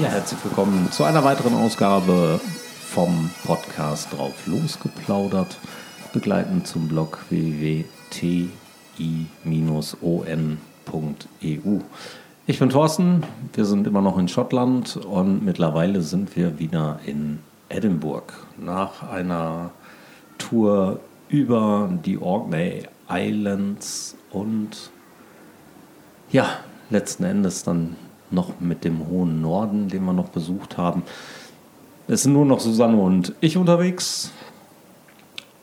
Ja, herzlich willkommen zu einer weiteren Ausgabe vom Podcast drauf losgeplaudert, begleitend zum Blog www.ti-on.eu. Ich bin Thorsten, wir sind immer noch in Schottland und mittlerweile sind wir wieder in Edinburgh nach einer Tour über die Orkney Islands und ja, letzten Endes dann noch mit dem hohen Norden, den wir noch besucht haben. Es sind nur noch Susanne und ich unterwegs.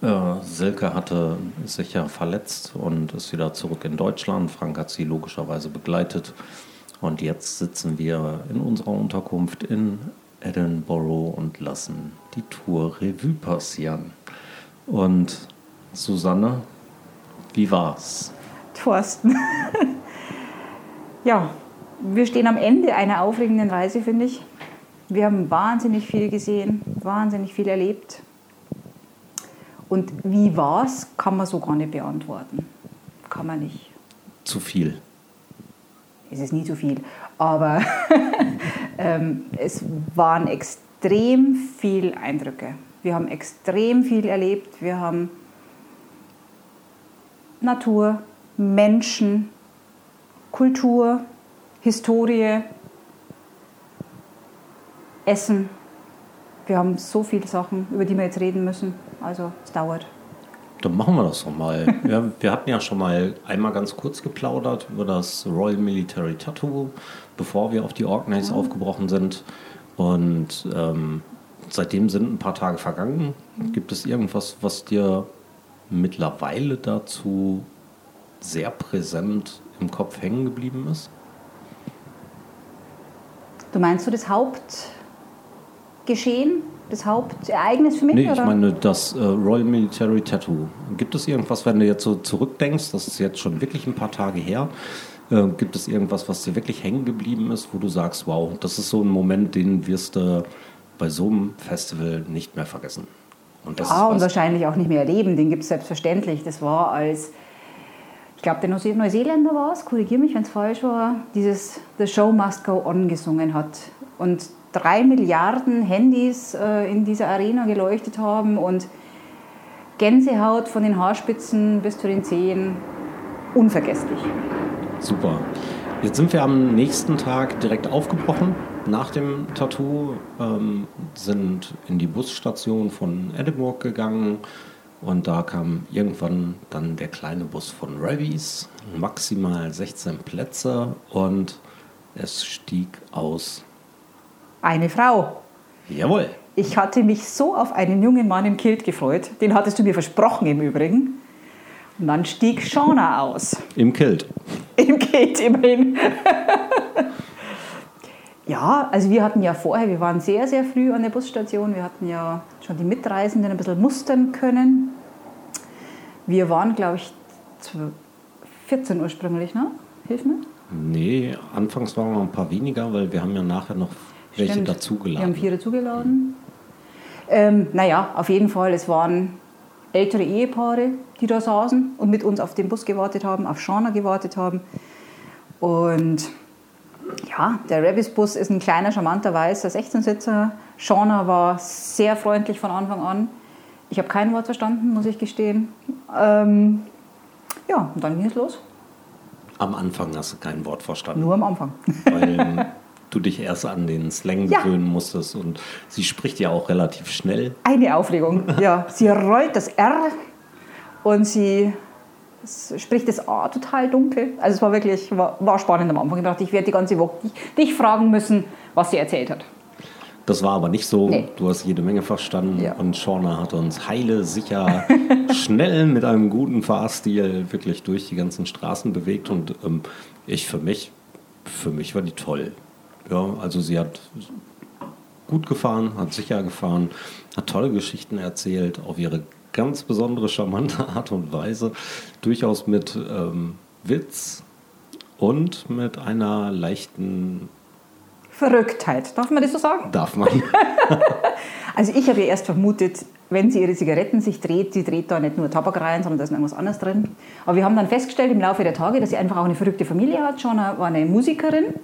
Äh, Silke hatte sich ja verletzt und ist wieder zurück in Deutschland. Frank hat sie logischerweise begleitet. Und jetzt sitzen wir in unserer Unterkunft in Edinburgh und lassen die Tour Revue passieren. Und Susanne, wie war's? Thorsten. ja, wir stehen am Ende einer aufregenden Reise, finde ich. Wir haben wahnsinnig viel gesehen, wahnsinnig viel erlebt. Und wie war's, kann man so gar nicht beantworten. Kann man nicht. Zu viel. Es ist nie zu viel, aber ähm, es waren extrem viele Eindrücke. Wir haben extrem viel erlebt. Wir haben Natur, Menschen, Kultur, Historie, Essen. Wir haben so viele Sachen, über die wir jetzt reden müssen. Also es dauert. Dann machen wir das doch mal. ja, wir hatten ja schon mal einmal ganz kurz geplaudert über das Royal Military Tattoo, bevor wir auf die Orkneys ja. aufgebrochen sind. Und ähm, seitdem sind ein paar Tage vergangen. Gibt es irgendwas, was dir mittlerweile dazu sehr präsent im Kopf hängen geblieben ist? Du meinst du das Hauptgeschehen, das Hauptereignis für mich? Nee, ich oder? meine das äh, Royal Military Tattoo. Gibt es irgendwas, wenn du jetzt so zurückdenkst, das ist jetzt schon wirklich ein paar Tage her, äh, gibt es irgendwas, was dir wirklich hängen geblieben ist, wo du sagst, wow, das ist so ein Moment, den wirst du bei so einem Festival nicht mehr vergessen? Und das ja, und wahrscheinlich auch nicht mehr erleben, den gibt es selbstverständlich. Das war als glaube, der Neuseeländer war es, korrigiere mich, wenn es falsch war, dieses The Show Must Go On gesungen hat. Und drei Milliarden Handys äh, in dieser Arena geleuchtet haben und Gänsehaut von den Haarspitzen bis zu den Zehen. Unvergesslich. Super. Jetzt sind wir am nächsten Tag direkt aufgebrochen nach dem Tattoo, ähm, sind in die Busstation von Edinburgh gegangen, und da kam irgendwann dann der kleine Bus von Revies, maximal 16 Plätze und es stieg aus. Eine Frau. Jawohl. Ich hatte mich so auf einen jungen Mann im Kilt gefreut. Den hattest du mir versprochen im Übrigen. Und dann stieg Shauna aus. Im Kilt. Im Kilt, immerhin. ja, also wir hatten ja vorher, wir waren sehr, sehr früh an der Busstation. Wir hatten ja schon die Mitreisenden ein bisschen mustern können. Wir waren, glaube ich, 14 ursprünglich, ne? Hilf mir. Nee, anfangs waren wir ein paar weniger, weil wir haben ja nachher noch welche Stimmt. dazugeladen. Wir haben vier dazugeladen. Ähm, naja, auf jeden Fall, es waren ältere Ehepaare, die da saßen und mit uns auf den Bus gewartet haben, auf Shauna gewartet haben. Und ja, der Rebis-Bus ist ein kleiner, charmanter, weißer 16-Sitzer. Shauna war sehr freundlich von Anfang an. Ich habe kein Wort verstanden, muss ich gestehen. Ähm, ja, und dann ging es los. Am Anfang hast du kein Wort verstanden. Nur am Anfang. Weil du dich erst an den Slang ja. gewöhnen musstest und sie spricht ja auch relativ schnell. Eine Aufregung, ja. Sie rollt das R und sie spricht das A total dunkel. Also es war wirklich, war, war spannend am Anfang. Ich dachte, ich werde die ganze Woche dich, dich fragen müssen, was sie erzählt hat. Das war aber nicht so. Nee. Du hast jede Menge verstanden ja. und Shauna hat uns heile, sicher, schnell mit einem guten Fahrstil wirklich durch die ganzen Straßen bewegt und ähm, ich für mich, für mich war die toll. Ja, also sie hat gut gefahren, hat sicher gefahren, hat tolle Geschichten erzählt, auf ihre ganz besondere, charmante Art und Weise, durchaus mit ähm, Witz und mit einer leichten Verrücktheit. Darf man das so sagen? Darf man. also ich habe ja erst vermutet, wenn sie ihre Zigaretten sich dreht, sie dreht da nicht nur Tabak rein, sondern da ist noch irgendwas anderes drin. Aber wir haben dann festgestellt im Laufe der Tage, dass sie einfach auch eine verrückte Familie hat. Shauna war eine Musikerin.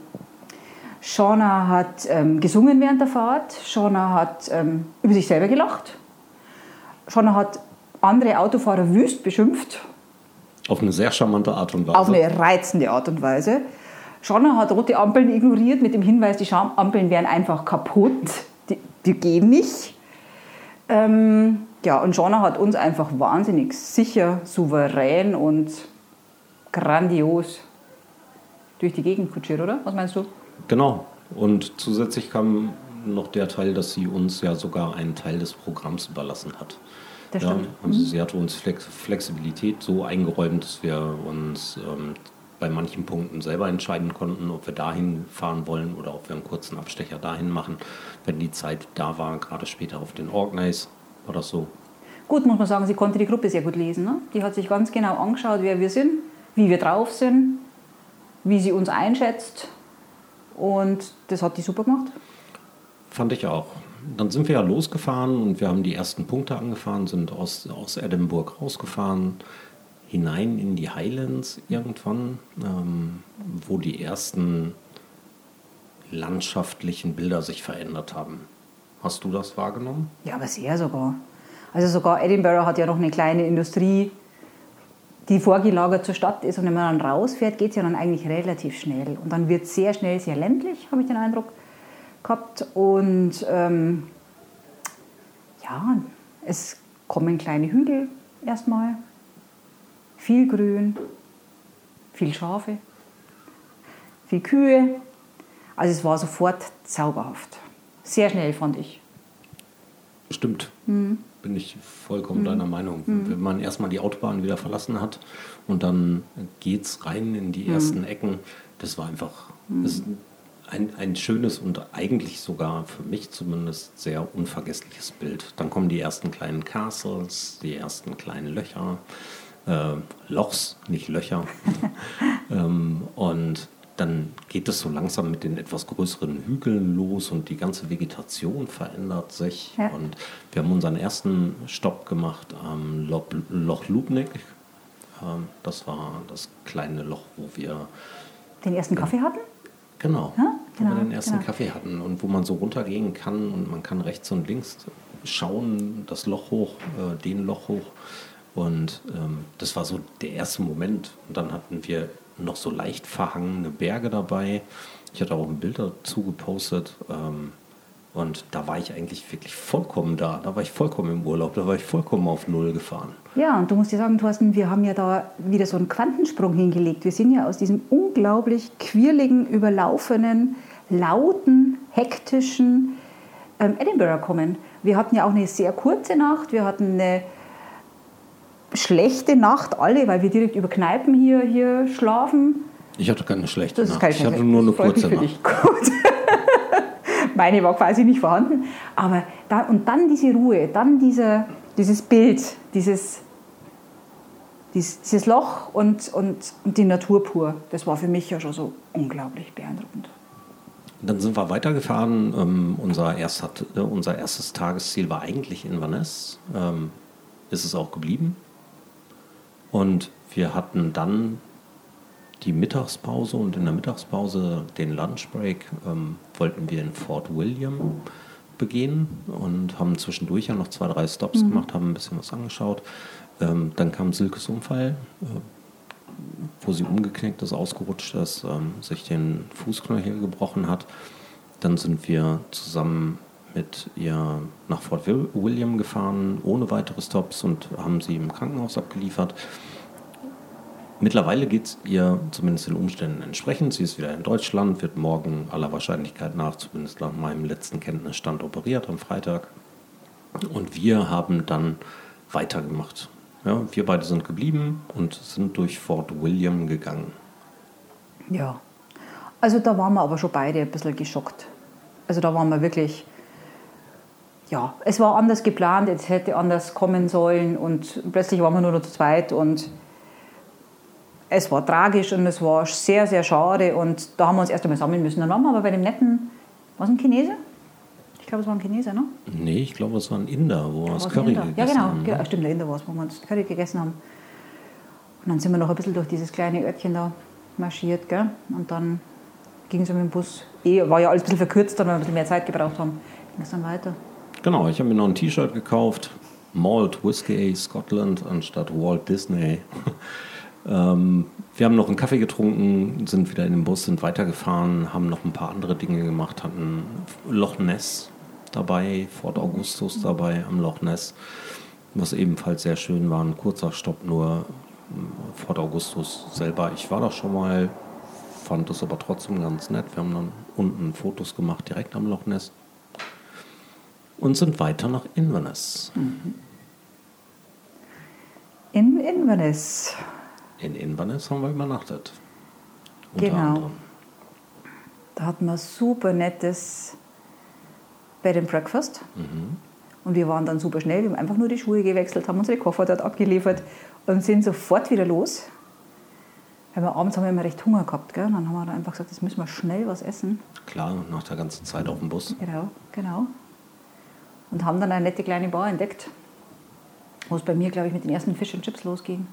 Shauna hat ähm, gesungen während der Fahrt. Shauna hat ähm, über sich selber gelacht. Shauna hat andere Autofahrer wüst beschimpft. Auf eine sehr charmante Art und Weise. Auf eine reizende Art und Weise. Shauna hat rote Ampeln ignoriert mit dem Hinweis, die Ampeln wären einfach kaputt. Die, die gehen nicht. Ähm, ja, und Shauna hat uns einfach wahnsinnig sicher, souverän und grandios durch die Gegend kutschiert, oder? Was meinst du? Genau. Und zusätzlich kam noch der Teil, dass sie uns ja sogar einen Teil des Programms überlassen hat. Das stimmt. Ja, mhm. sie hatte uns Flex Flexibilität so eingeräumt, dass wir uns ähm, bei manchen Punkten selber entscheiden konnten, ob wir dahin fahren wollen oder ob wir einen kurzen Abstecher dahin machen, wenn die Zeit da war, gerade später auf den Orkneys war das so. Gut, muss man sagen, sie konnte die Gruppe sehr gut lesen. Ne? Die hat sich ganz genau angeschaut, wer wir sind, wie wir drauf sind, wie sie uns einschätzt und das hat die super gemacht. Fand ich auch. Dann sind wir ja losgefahren und wir haben die ersten Punkte angefahren, sind aus, aus Edinburgh rausgefahren, hinein in die Highlands irgendwann, ähm, wo die ersten landschaftlichen Bilder sich verändert haben. Hast du das wahrgenommen? Ja, aber sehr sogar. Also sogar Edinburgh hat ja noch eine kleine Industrie, die vorgelagert zur Stadt ist. Und wenn man dann rausfährt, geht es ja dann eigentlich relativ schnell. Und dann wird es sehr schnell sehr ländlich, habe ich den Eindruck gehabt. Und ähm, ja, es kommen kleine Hügel erstmal, viel Grün, viel Schafe, viel Kühe. Also es war sofort zauberhaft. Sehr schnell fand ich. Stimmt. Mhm bin ich vollkommen mhm. deiner Meinung. Mhm. Wenn man erstmal die Autobahn wieder verlassen hat und dann geht es rein in die mhm. ersten Ecken, das war einfach das ein, ein schönes und eigentlich sogar für mich zumindest sehr unvergessliches Bild. Dann kommen die ersten kleinen Castles, die ersten kleinen Löcher, äh, Lochs, nicht Löcher. ähm, und dann geht es so langsam mit den etwas größeren Hügeln los und die ganze Vegetation verändert sich. Ja. Und wir haben unseren ersten Stopp gemacht am Loch, Lubnik. Ähm, das war das kleine Loch, wo wir den ersten Kaffee hatten. Genau, ja, genau wo wir den ersten genau. Kaffee hatten und wo man so runtergehen kann und man kann rechts und links schauen, das Loch hoch, äh, den Loch hoch. Und ähm, das war so der erste Moment. Und dann hatten wir noch so leicht verhangene Berge dabei. Ich hatte auch ein Bild dazu gepostet. Ähm, und da war ich eigentlich wirklich vollkommen da. Da war ich vollkommen im Urlaub. Da war ich vollkommen auf Null gefahren. Ja, und du musst dir sagen, Thorsten, wir haben ja da wieder so einen Quantensprung hingelegt. Wir sind ja aus diesem unglaublich quirligen, überlaufenen, lauten, hektischen ähm, Edinburgh kommen. Wir hatten ja auch eine sehr kurze Nacht. Wir hatten eine schlechte Nacht alle, weil wir direkt über Kneipen hier, hier schlafen. Ich hatte keine schlechte Nacht. Keine ich hatte nur eine kurze Nacht. Gut. Meine war quasi nicht vorhanden. Aber da, und dann diese Ruhe, dann dieser, dieses Bild, dieses, dieses, dieses Loch und, und, und die Natur pur, das war für mich ja schon so unglaublich beeindruckend. Dann sind wir weitergefahren. Ähm, unser, erst hat, äh, unser erstes Tagesziel war eigentlich Inverness. Ähm, ist es auch geblieben. Und wir hatten dann die Mittagspause und in der Mittagspause den Lunchbreak ähm, wollten wir in Fort William begehen und haben zwischendurch ja noch zwei, drei Stops mhm. gemacht, haben ein bisschen was angeschaut. Ähm, dann kam Silkes Unfall, äh, wo sie umgeknickt ist, ausgerutscht ist, ähm, sich den Fußknöchel gebrochen hat. Dann sind wir zusammen mit ihr nach Fort William gefahren, ohne weitere Stops und haben sie im Krankenhaus abgeliefert. Mittlerweile geht es ihr zumindest den Umständen entsprechend. Sie ist wieder in Deutschland, wird morgen aller Wahrscheinlichkeit nach, zumindest nach meinem letzten Kenntnisstand, operiert am Freitag. Und wir haben dann weitergemacht. Ja, wir beide sind geblieben und sind durch Fort William gegangen. Ja, also da waren wir aber schon beide ein bisschen geschockt. Also da waren wir wirklich, ja, es war anders geplant, es hätte anders kommen sollen und plötzlich waren wir nur noch zu zweit und es war tragisch und es war sehr, sehr schade und da haben wir uns erst einmal sammeln müssen. Dann waren wir aber bei dem netten, was ein Chinese? Ich glaube, es war ein Chinese, ne? Nee, ich glaube, es war ein Inder, wo wir das Curry gegessen ja, genau, haben. Ja, genau, stimmt, der Inder war es, wo wir das Curry gegessen haben. Und dann sind wir noch ein bisschen durch dieses kleine Örtchen da marschiert, gell? Und dann ging es mit dem Bus. Eh, war ja alles ein bisschen verkürzt, dann, weil wir ein bisschen mehr Zeit gebraucht haben. Ging es dann weiter. Genau, ich habe mir noch ein T-Shirt gekauft. Malt Whiskey Scotland anstatt Walt Disney. ähm, wir haben noch einen Kaffee getrunken, sind wieder in den Bus, sind weitergefahren, haben noch ein paar andere Dinge gemacht, hatten Loch Ness dabei, Fort Augustus dabei am Loch Ness, was ebenfalls sehr schön war. Ein kurzer Stopp nur. Fort Augustus selber, ich war da schon mal, fand das aber trotzdem ganz nett. Wir haben dann unten Fotos gemacht, direkt am Loch Ness. Und sind weiter nach Inverness. In Inverness. In Inverness haben wir übernachtet. Unter Genau. anderem. Da hatten wir super nettes Bed and Breakfast. Und wir waren dann super schnell. Wir haben einfach nur die Schuhe gewechselt, haben unsere Koffer dort abgeliefert und sind sofort wieder los. Weil wir abends haben wir immer recht Hunger gehabt. Gell? Und dann haben wir dann einfach gesagt, jetzt müssen wir schnell was essen. Klar, nach der ganzen Zeit auf dem Bus. Genau, genau. Und haben dann eine nette kleine Bar entdeckt, wo es bei mir, glaube ich, mit den ersten Fish and Chips losging.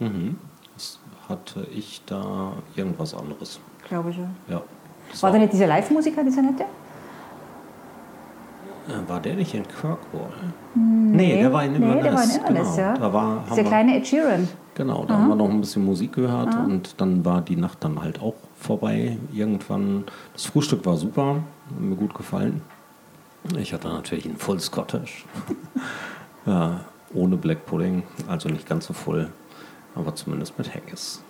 Mhm. Das hatte ich da irgendwas anderes. Glaube ich, ja. Ja. War da nicht dieser Live-Musiker, dieser nette? Äh, War der nicht in Kirkwall? Nee, der war in Nee, Inverness. der war in Inverness, genau. ja. Da war, Dieser kleine Ed Sheeran. genau, da haben wir noch ein bisschen Musik gehört und dann war die Nacht dann halt auch vorbei. Irgendwann, das Frühstück war super, hat mir gut gefallen. Ich hatte natürlich ein Full Scottish. ja, ohne Black Pudding, also nicht ganz so voll, aber zumindest mit Haggis.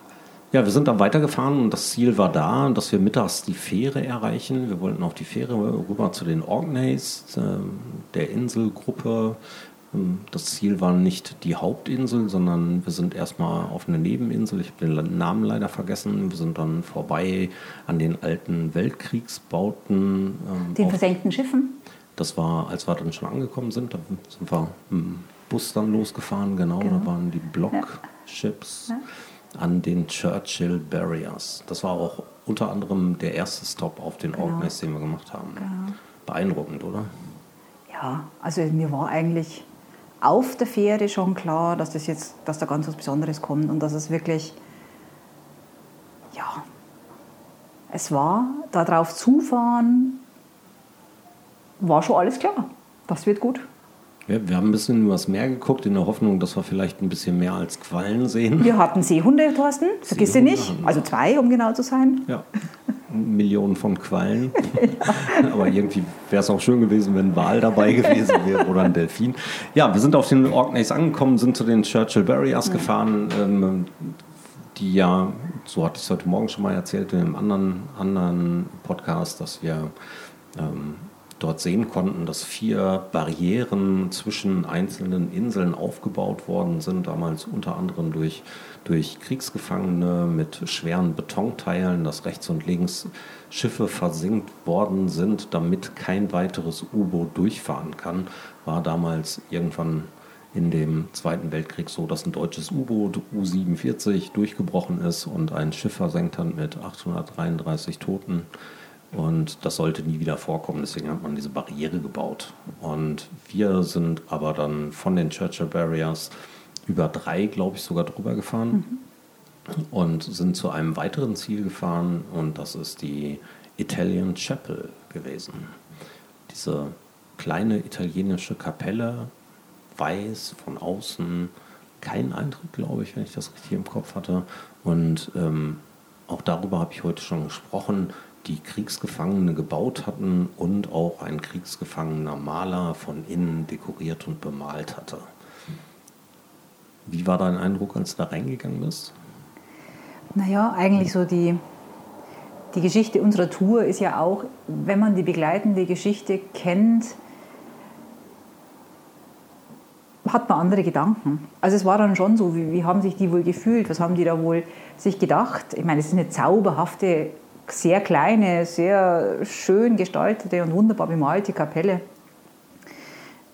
Ja, wir sind dann weitergefahren und das Ziel war da, dass wir mittags die Fähre erreichen. Wir wollten auf die Fähre rüber zu den Orkneys, ähm, der Inselgruppe. Ähm, Das Ziel war nicht die Hauptinsel, sondern wir sind erstmal auf eine Nebeninsel. Ich habe den Namen leider vergessen. Wir sind dann vorbei an den alten Weltkriegsbauten. ähm, Den versenkten Schiffen. das war, als wir dann schon angekommen sind, da sind wir dem Bus dann losgefahren, genau, Genau. da waren die Blockships an den Churchill Barriers. Das war auch unter anderem der erste Stop auf den Genau. Orkneys, den wir gemacht haben. Genau. Beeindruckend, oder? Ja, also mir war eigentlich auf der Fähre schon klar, dass das jetzt, dass da ganz was Besonderes kommt und dass es wirklich, ja, es war, darauf zufahren, war schon alles klar. Das wird gut. Wir, wir haben ein bisschen übers Meer geguckt, in der Hoffnung, dass wir vielleicht ein bisschen mehr als Quallen sehen. Wir hatten Seehunde, Thorsten, vergiss Seehunde nicht. Also zwei, um genau zu sein. Ja. Millionen von Quallen. Aber irgendwie wäre es auch schön gewesen, wenn ein Wal dabei gewesen wäre oder ein Delfin. Ja, wir sind auf den Orkneys angekommen, sind zu den Churchill Barriers gefahren, ähm, die ja, so hatte ich es heute Morgen schon mal erzählt in einem anderen, anderen Podcast, dass wir ähm, dort sehen konnten, dass vier Barrieren zwischen einzelnen Inseln aufgebaut worden sind, damals unter anderem durch, durch Kriegsgefangene mit schweren Betonteilen, dass rechts und links Schiffe versinkt worden sind, damit kein weiteres U-Boot durchfahren kann, war damals irgendwann in dem Zweiten Weltkrieg so, dass ein deutsches U-Boot U-47 durchgebrochen ist und ein Schiff versenkt hat mit 833 Toten. Und das sollte nie wieder vorkommen, deswegen hat man diese Barriere gebaut. Und wir sind aber dann von den Churchill Barriers über drei, glaube ich, sogar drüber gefahren und sind zu einem weiteren Ziel gefahren und das ist die Italian Chapel gewesen. Diese kleine italienische Kapelle, weiß von außen, kein Eintritt, glaube ich, wenn ich das richtig im Kopf hatte. Und ähm, auch darüber habe ich heute schon gesprochen, die Kriegsgefangene gebaut hatten und auch ein kriegsgefangener Maler von innen dekoriert und bemalt hatte. Wie war dein Eindruck, als du da reingegangen bist? Naja, eigentlich so die, die Geschichte unserer Tour ist ja auch, wenn man die begleitende Geschichte kennt, hat man andere Gedanken. Also es war dann schon so, wie, wie haben sich die wohl gefühlt, was haben die da wohl sich gedacht? Ich meine, es ist eine zauberhafte, sehr kleine, sehr schön gestaltete und wunderbar bemalte Kapelle.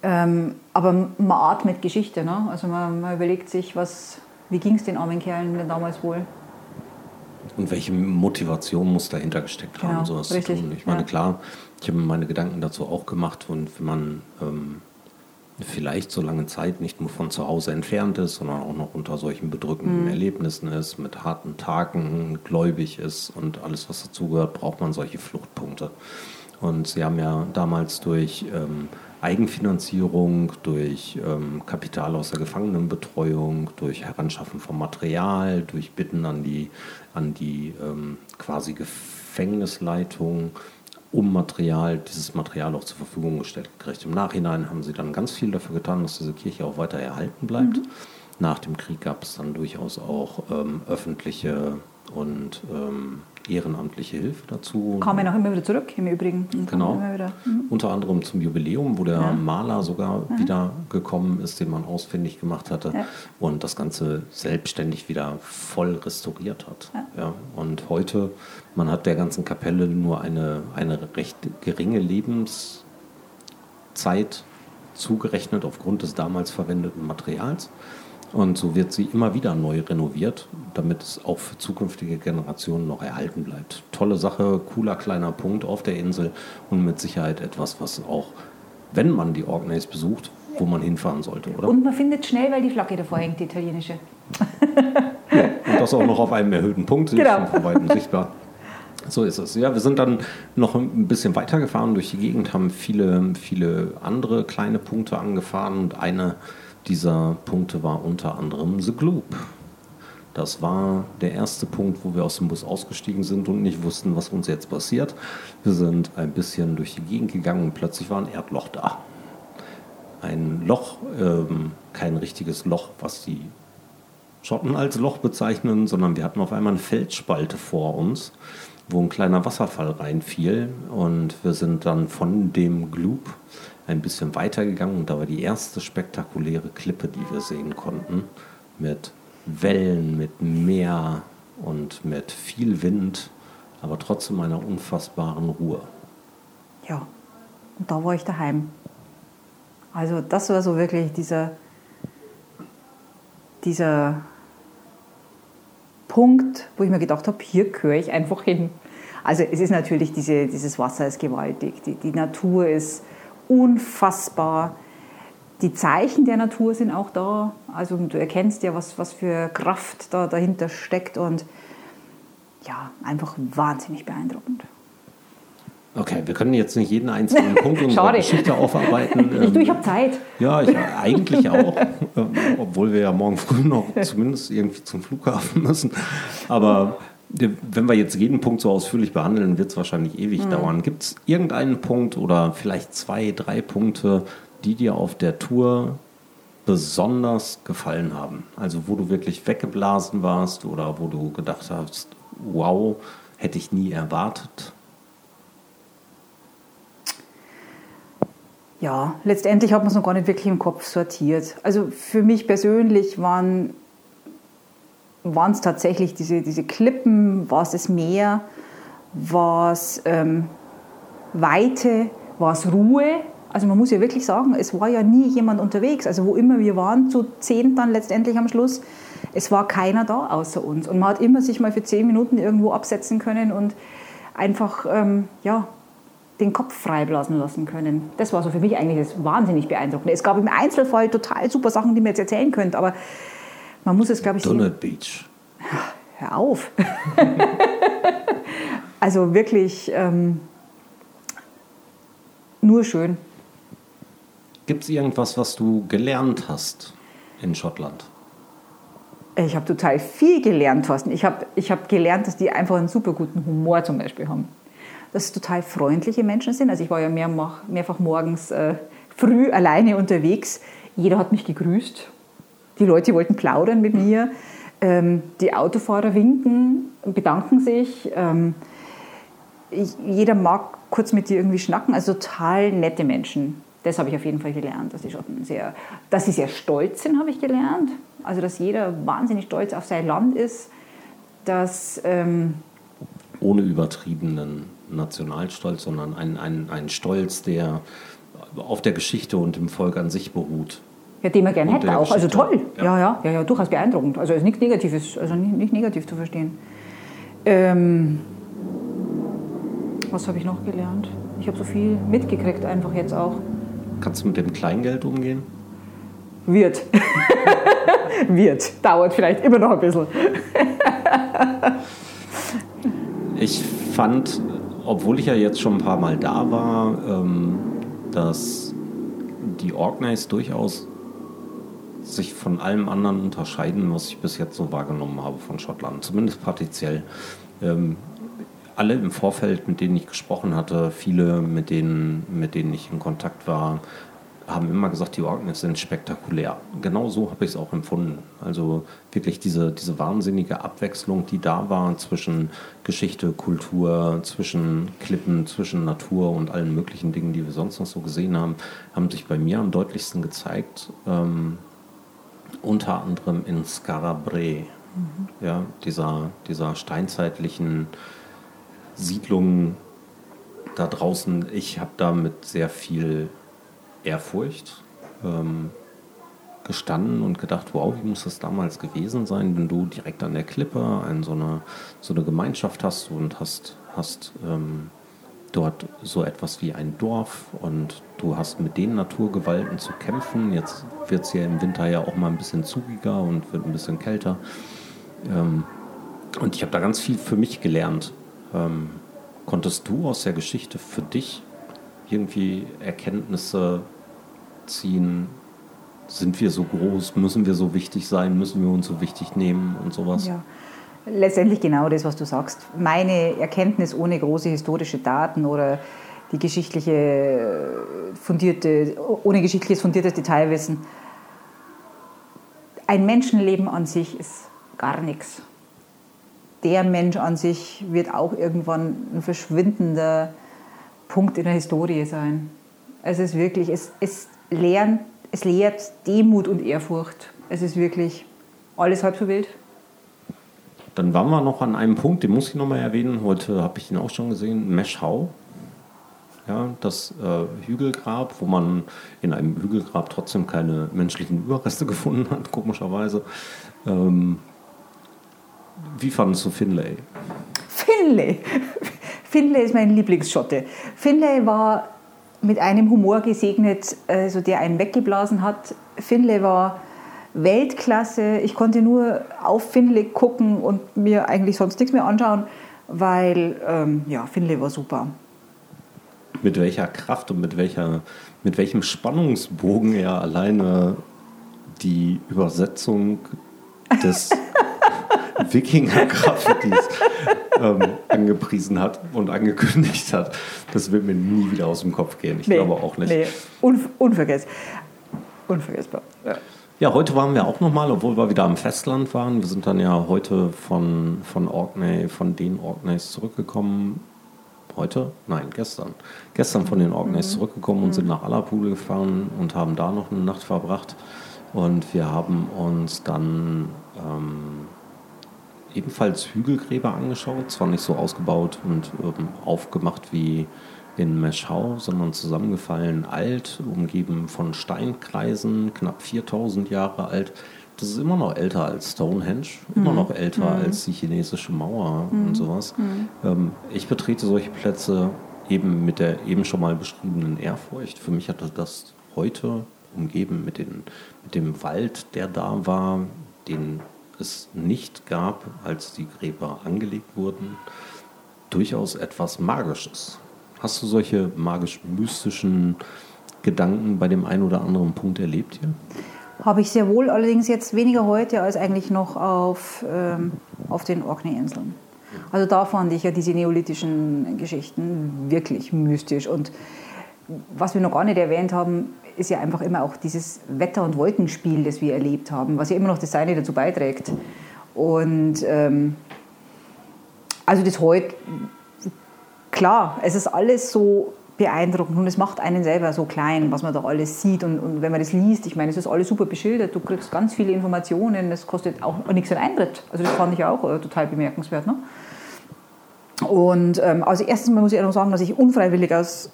Ähm, aber man atmet Geschichte, ne? also man, man überlegt sich, was, wie ging es den armen Kerlen denn damals wohl? Und welche Motivation muss dahinter gesteckt haben, Genau, sowas richtig, zu tun? Ich meine, ja. klar, ich habe mir meine Gedanken dazu auch gemacht und wenn man ähm, vielleicht so lange Zeit nicht nur von zu Hause entfernt ist, sondern auch noch unter solchen bedrückenden mhm. Erlebnissen ist, mit harten Tagen, gläubig ist und alles, was dazugehört, braucht man solche Fluchtpunkte. Und sie haben ja damals durch ähm, Eigenfinanzierung, durch ähm, Kapital aus der Gefangenenbetreuung, durch Heranschaffen von Material, durch Bitten an die, an die ähm, quasi Gefängnisleitung um Material, dieses Material auch zur Verfügung gestellt gekriegt. Im Nachhinein haben sie dann ganz viel dafür getan, dass diese Kirche auch weiter erhalten bleibt. Mhm. Nach dem Krieg gab es dann durchaus auch ähm, öffentliche und ähm, ehrenamtliche Hilfe dazu. Kam ja auch immer wieder zurück, im Übrigen. Genau. Mhm. Unter anderem zum Jubiläum, wo der ja. Maler sogar ja. wieder gekommen ist, den man ausfindig gemacht hatte ja. und das Ganze selbstständig wieder voll restauriert hat. Ja. Und heute, man hat der ganzen Kapelle nur eine, eine recht geringe Lebenszeit zugerechnet aufgrund des damals verwendeten Materials. Und so wird sie immer wieder neu renoviert, damit es auch für zukünftige Generationen noch erhalten bleibt. Tolle Sache, cooler kleiner Punkt auf der Insel und mit Sicherheit etwas, was auch, wenn man die Orkneys besucht, wo man hinfahren sollte, oder? Und man findet schnell, weil die Flagge davor hängt, die italienische. ja, und das auch noch auf einem erhöhten Punkt, genau. von weitem sichtbar. So ist es. Ja, wir sind dann noch ein bisschen weitergefahren durch die Gegend, haben viele, viele andere kleine Punkte angefahren und eine dieser Punkte war unter anderem The Gloop. Das war der erste Punkt, wo wir aus dem Bus ausgestiegen sind und nicht wussten, was uns jetzt passiert. Wir sind ein bisschen durch die Gegend gegangen und plötzlich war ein Erdloch da. Ein Loch, ähm, kein richtiges Loch, was die Schotten als Loch bezeichnen, sondern wir hatten auf einmal eine Felsspalte vor uns, wo ein kleiner Wasserfall reinfiel und wir sind dann von dem Gloop ein bisschen weitergegangen und da war die erste spektakuläre Klippe, die wir sehen konnten, mit Wellen, mit Meer und mit viel Wind, aber trotzdem einer unfassbaren Ruhe. Ja, und da war ich daheim. Also das war so wirklich dieser, dieser Punkt, wo ich mir gedacht habe, hier gehöre ich einfach hin. Also es ist natürlich, diese, dieses Wasser ist gewaltig, die, die Natur ist unfassbar. Die Zeichen der Natur sind auch da. Also du erkennst ja, was, was für Kraft da dahinter steckt und ja, einfach wahnsinnig beeindruckend. Okay, wir können jetzt nicht jeden einzelnen Punkt unserer Geschichte aufarbeiten. Ich, du, ich habe Zeit. Ja, ich eigentlich auch, obwohl wir ja morgen früh noch zumindest irgendwie zum Flughafen müssen. Aber wenn wir jetzt jeden Punkt so ausführlich behandeln, wird es wahrscheinlich ewig mhm. dauern. Gibt es irgendeinen Punkt oder vielleicht zwei, drei Punkte, die dir auf der Tour besonders gefallen haben? Also wo du wirklich weggeblasen warst oder wo du gedacht hast, wow, hätte ich nie erwartet? Ja, letztendlich hat man es noch gar nicht wirklich im Kopf sortiert. Also für mich persönlich waren waren es tatsächlich diese, diese Klippen, war es das Meer, war es ähm, Weite, war es Ruhe. Also man muss ja wirklich sagen, es war ja nie jemand unterwegs. Also wo immer wir waren, zu zehn dann letztendlich am Schluss, es war keiner da außer uns. Und man hat immer sich mal für zehn Minuten irgendwo absetzen können und einfach ähm, ja, den Kopf freiblasen lassen können. Das war so für mich eigentlich das wahnsinnig beeindruckende. Es gab im Einzelfall total super Sachen, die man jetzt erzählen könnte, aber man muss es, glaube ich, Donut Beach. Hör auf. also wirklich ähm, nur schön. Gibt es irgendwas, was du gelernt hast in Schottland? Ich habe total viel gelernt, Thorsten. Ich habe ich hab gelernt, dass die einfach einen super guten Humor zum Beispiel haben. Dass es total freundliche Menschen sind. Also ich war ja mehrfach, mehrfach morgens äh, früh alleine unterwegs. Jeder hat mich gegrüßt die Leute wollten plaudern mit mir. Ähm, die Autofahrer winken, bedanken sich. Ähm, jeder mag kurz mit dir irgendwie schnacken. Also total nette Menschen. Das habe ich auf jeden Fall gelernt, dass sie, Schotten sehr, dass sie sehr stolz sind, habe ich gelernt. Also dass jeder wahnsinnig stolz auf sein Land ist. Dass, ähm, Ohne übertriebenen Nationalstolz, sondern ein, ein, ein Stolz, der auf der Geschichte und dem Volk an sich beruht. Ja, den man gerne hätte auch. Also toll. Ja. ja, ja, ja, durchaus beeindruckend. Also ist nichts Negatives, also nicht, nicht negativ zu verstehen. Ähm, was habe ich noch gelernt? Ich habe so viel mitgekriegt einfach jetzt auch. Kannst du mit dem Kleingeld umgehen? Wird. Wird. Dauert vielleicht immer noch ein bisschen. ich fand, obwohl ich ja jetzt schon ein paar Mal da war, ähm, dass die Orkneys durchaus sich von allem anderen unterscheiden, was ich bis jetzt so wahrgenommen habe von Schottland, zumindest partiell. Ähm, alle im Vorfeld, mit denen ich gesprochen hatte, viele, mit denen, mit denen ich in Kontakt war, haben immer gesagt, die Orkneys sind spektakulär. Genau so habe ich es auch empfunden. Also wirklich diese, diese wahnsinnige Abwechslung, die da war zwischen Geschichte, Kultur, zwischen Klippen, zwischen Natur und allen möglichen Dingen, die wir sonst noch so gesehen haben, haben sich bei mir am deutlichsten gezeigt. Ähm, unter anderem in Skarabre, mhm. ja, dieser, dieser steinzeitlichen Siedlung da draußen. Ich habe da mit sehr viel Ehrfurcht ähm, gestanden und gedacht, wow, wie muss das damals gewesen sein, wenn du direkt an der Klippe ein, so, eine, so eine Gemeinschaft hast und hast, hast ähm, dort so etwas wie ein Dorf und du hast mit den Naturgewalten zu kämpfen. Jetzt wird es ja im Winter ja auch mal ein bisschen zugiger und wird ein bisschen kälter. Ähm, und ich habe da ganz viel für mich gelernt. Ähm, konntest du aus der Geschichte für dich irgendwie Erkenntnisse ziehen? Sind wir so groß? Müssen wir so wichtig sein? Müssen wir uns so wichtig nehmen und sowas? Ja. Letztendlich genau das, was du sagst. Meine Erkenntnis ohne große historische Daten oder die geschichtliche fundierte, ohne geschichtliches fundiertes Detailwissen. Ein Menschenleben an sich ist gar nichts. Der Mensch an sich wird auch irgendwann ein verschwindender Punkt in der Historie sein. Es ist wirklich, es, es, lernt, es lehrt Demut und Ehrfurcht. Es ist wirklich alles halb so wild. Dann waren wir noch an einem Punkt, den muss ich noch mal erwähnen. Heute habe ich ihn auch schon gesehen, Meschau. Ja, das äh, Hügelgrab, wo man in einem Hügelgrab trotzdem keine menschlichen Überreste gefunden hat, komischerweise. Ähm, wie fandest du Finlay? Finlay! Finlay ist mein Lieblingsschotte. Finlay war mit einem Humor gesegnet, also der einen weggeblasen hat. Finlay war Weltklasse. Ich konnte nur auf Finlay gucken und mir eigentlich sonst nichts mehr anschauen, weil ähm, ja, Finlay war super. Mit welcher Kraft und mit, welcher, mit welchem Spannungsbogen er alleine die Übersetzung des Wikinger-Graffitis ähm, angepriesen hat und angekündigt hat. Das wird mir nie wieder aus dem Kopf gehen. Ich nee, glaube auch nicht. Nee, Unver unvergessbar. Unvergessbar. Ja. Ja, heute waren wir auch nochmal, obwohl wir wieder am Festland waren. Wir sind dann ja heute von, von Orkney, von den Orkneys zurückgekommen. Heute? Nein, gestern. Gestern von den Orkneys mhm. zurückgekommen und mhm. sind nach Allerpool gefahren und haben da noch eine Nacht verbracht. Und wir haben uns dann ähm, ebenfalls Hügelgräber angeschaut. Zwar nicht so ausgebaut und ähm, aufgemacht wie in Meschau, sondern zusammengefallen alt, umgeben von Steinkreisen, knapp 4000 Jahre alt. Das ist immer noch älter als Stonehenge, immer mhm. noch älter mhm. als die chinesische Mauer mhm. und sowas. Mhm. Ähm, ich betrete solche Plätze eben mit der eben schon mal beschriebenen Ehrfurcht. Für mich hatte das heute umgeben mit, den, mit dem Wald, der da war, den es nicht gab, als die Gräber angelegt wurden, durchaus etwas Magisches. Hast du solche magisch-mystischen Gedanken bei dem einen oder anderen Punkt erlebt hier? Habe ich sehr wohl, allerdings jetzt weniger heute als eigentlich noch auf, ähm, auf den Orkney-Inseln. Also da fand ich ja diese neolithischen Geschichten wirklich mystisch. Und was wir noch gar nicht erwähnt haben, ist ja einfach immer auch dieses Wetter- und Wolkenspiel, das wir erlebt haben, was ja immer noch das Seine dazu beiträgt. Und ähm, also das heute klar, es ist alles so beeindruckend und es macht einen selber so klein, was man da alles sieht. Und, und, wenn man das liest, ich meine, es ist alles super beschildert, du kriegst ganz viele Informationen, es kostet auch nichts an Eintritt. Also das fand ich auch äh, total bemerkenswert. Ne? Und ähm, also erstens mal muss ich auch noch sagen, dass ich unfreiwillig aus,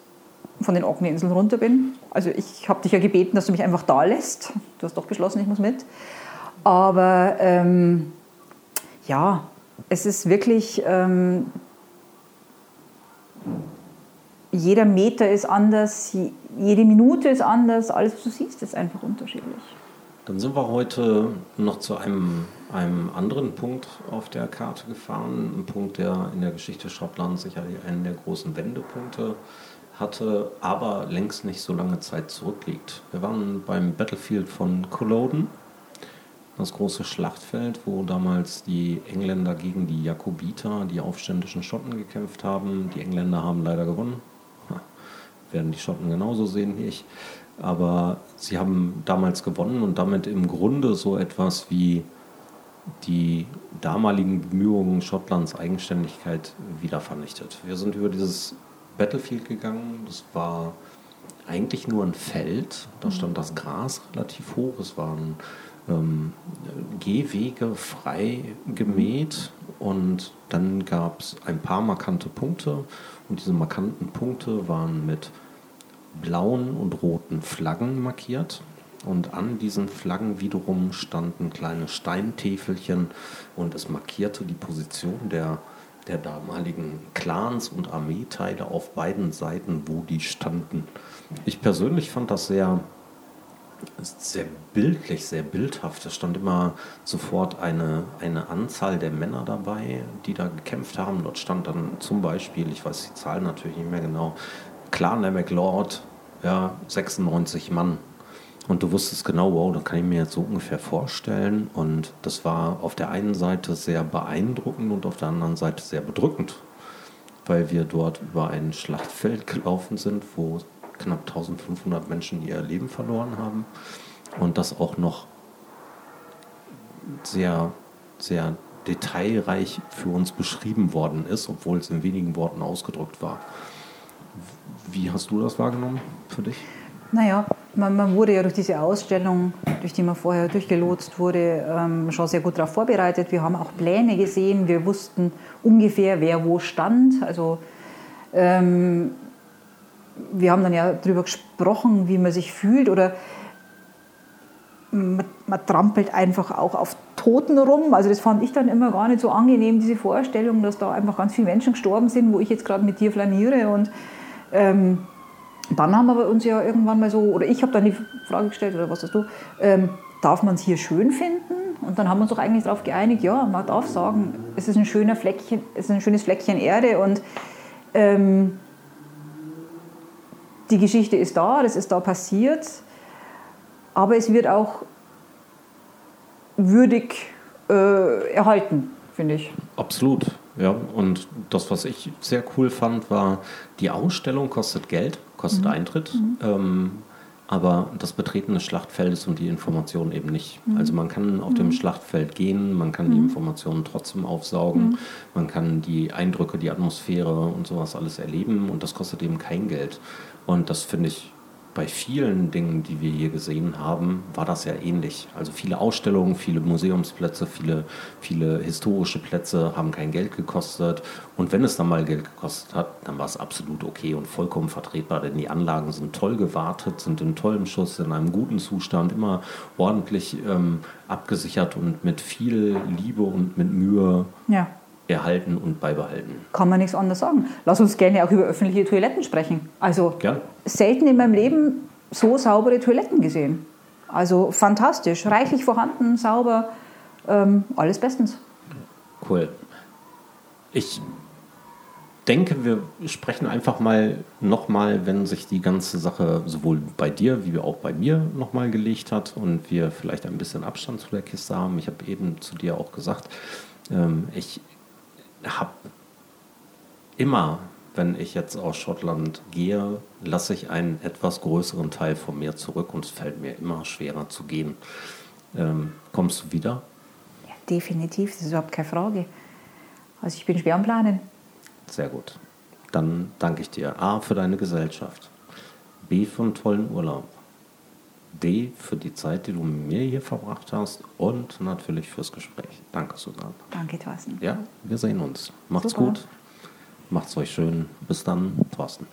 von den Orkney-Inseln runter bin. Also ich habe dich ja gebeten, dass du mich einfach da lässt. Du hast doch beschlossen, ich muss mit. Aber ähm, ja, es ist wirklich... Ähm, jeder Meter ist anders, jede Minute ist anders, alles, was du siehst, ist einfach unterschiedlich. Dann sind wir heute noch zu einem, einem anderen Punkt auf der Karte gefahren. Ein Punkt, der in der Geschichte Schottlands sicherlich einen der großen Wendepunkte hatte, aber längst nicht so lange Zeit zurückliegt. Wir waren beim Battlefield von Culloden, das große Schlachtfeld, wo damals die Engländer gegen die Jakobiter, die aufständischen Schotten, gekämpft haben. Die Engländer haben leider gewonnen. werden die Schotten genauso sehen wie ich. Aber sie haben damals gewonnen und damit im Grunde so etwas wie die damaligen Bemühungen Schottlands Eigenständigkeit wieder vernichtet. Wir sind über dieses Battlefield gegangen. Das war eigentlich nur ein Feld. Da stand das Gras relativ hoch. Es waren ähm, Gehwege frei gemäht und dann gab es ein paar markante Punkte und diese markanten Punkte waren mit blauen und roten Flaggen markiert. Und an diesen Flaggen wiederum standen kleine Steintäfelchen und es markierte die Position der, der damaligen Clans und Armeeteile auf beiden Seiten, wo die standen. Ich persönlich fand das sehr, sehr bildlich, sehr bildhaft. Es stand immer sofort eine, eine Anzahl der Männer dabei, die da gekämpft haben. Dort stand dann zum Beispiel, ich weiß die Zahl natürlich nicht mehr genau, Clan der McLeod, ja, 96 Mann. Und du wusstest genau, wow, da kann ich mir jetzt so ungefähr vorstellen. Und das war auf der einen Seite sehr beeindruckend und auf der anderen Seite sehr bedrückend, weil wir dort über ein Schlachtfeld gelaufen sind, wo knapp 1500 Menschen ihr Leben verloren haben und das auch noch sehr, sehr detailreich für uns beschrieben worden ist, obwohl es in wenigen Worten ausgedrückt war. Wie hast du das wahrgenommen für dich? Naja, man, man wurde ja durch diese Ausstellung, durch die man vorher durchgelotst wurde, ähm, schon sehr gut darauf vorbereitet. Wir haben auch Pläne gesehen, wir wussten ungefähr, wer wo stand. Also ähm, wir haben dann ja darüber gesprochen, wie man sich fühlt oder man, man, trampelt einfach auch auf Toten rum. Also das fand ich dann immer gar nicht so angenehm, diese Vorstellung, dass da einfach ganz viele Menschen gestorben sind, wo ich jetzt gerade mit dir flaniere und ähm, dann haben wir uns ja irgendwann mal so, oder ich habe dann die Frage gestellt, oder was hast du, ähm, darf man es hier schön finden? Und dann haben wir uns doch eigentlich darauf geeinigt, ja, man darf sagen, es ist ein, schöner Fleckchen, es ist ein schönes Fleckchen Erde und ähm, die Geschichte ist da, das ist da passiert, aber es wird auch würdig äh, erhalten, finde ich. Absolut. Ja, und das, was ich sehr cool fand, war, die Ausstellung kostet Geld, kostet mhm. Eintritt. Mhm. Ähm, aber das Betreten des Schlachtfeldes und die Informationen eben nicht. Mhm. Also man kann auf dem mhm. Schlachtfeld gehen, man kann die mhm. Informationen trotzdem aufsaugen, mhm. man kann die Eindrücke, die Atmosphäre und sowas alles erleben und das kostet eben kein Geld. Und das finde ich bei vielen Dingen, die wir hier gesehen haben, war das ja ähnlich. Also viele Ausstellungen, viele Museumsplätze, viele, viele historische Plätze haben kein Geld gekostet. Und wenn es dann mal Geld gekostet hat, dann war es absolut okay und vollkommen vertretbar, denn die Anlagen sind toll gewartet, sind in tollem Schuss, in einem guten Zustand, immer ordentlich ähm, abgesichert und mit viel Liebe und mit Mühe ja erhalten und beibehalten. Kann man nichts anderes sagen. Lass uns gerne auch über öffentliche Toiletten sprechen. Also Gern. selten in meinem Leben so saubere Toiletten gesehen. Also fantastisch, reichlich vorhanden, sauber, ähm, alles bestens. Cool. Ich denke, wir sprechen einfach mal nochmal, wenn sich die ganze Sache sowohl bei dir wie auch bei mir nochmal gelegt hat und wir vielleicht ein bisschen Abstand zu der Kiste haben. Ich habe eben zu dir auch gesagt, ähm, ich habe immer, wenn ich jetzt aus Schottland gehe, lasse ich einen etwas größeren Teil von mir zurück und es fällt mir immer schwerer zu gehen. Ähm, kommst du wieder? Ja, definitiv, das ist überhaupt keine Frage. Also ich bin schwer am Planen. Sehr gut. Dann danke ich dir A für deine Gesellschaft, B für einen tollen Urlaub, D für die Zeit, die du mit mir hier verbracht hast und natürlich fürs Gespräch. Danke, Susanne. Danke, Thorsten. Ja, wir sehen uns. Macht's Super. gut. Macht's euch schön. Bis dann, Thorsten.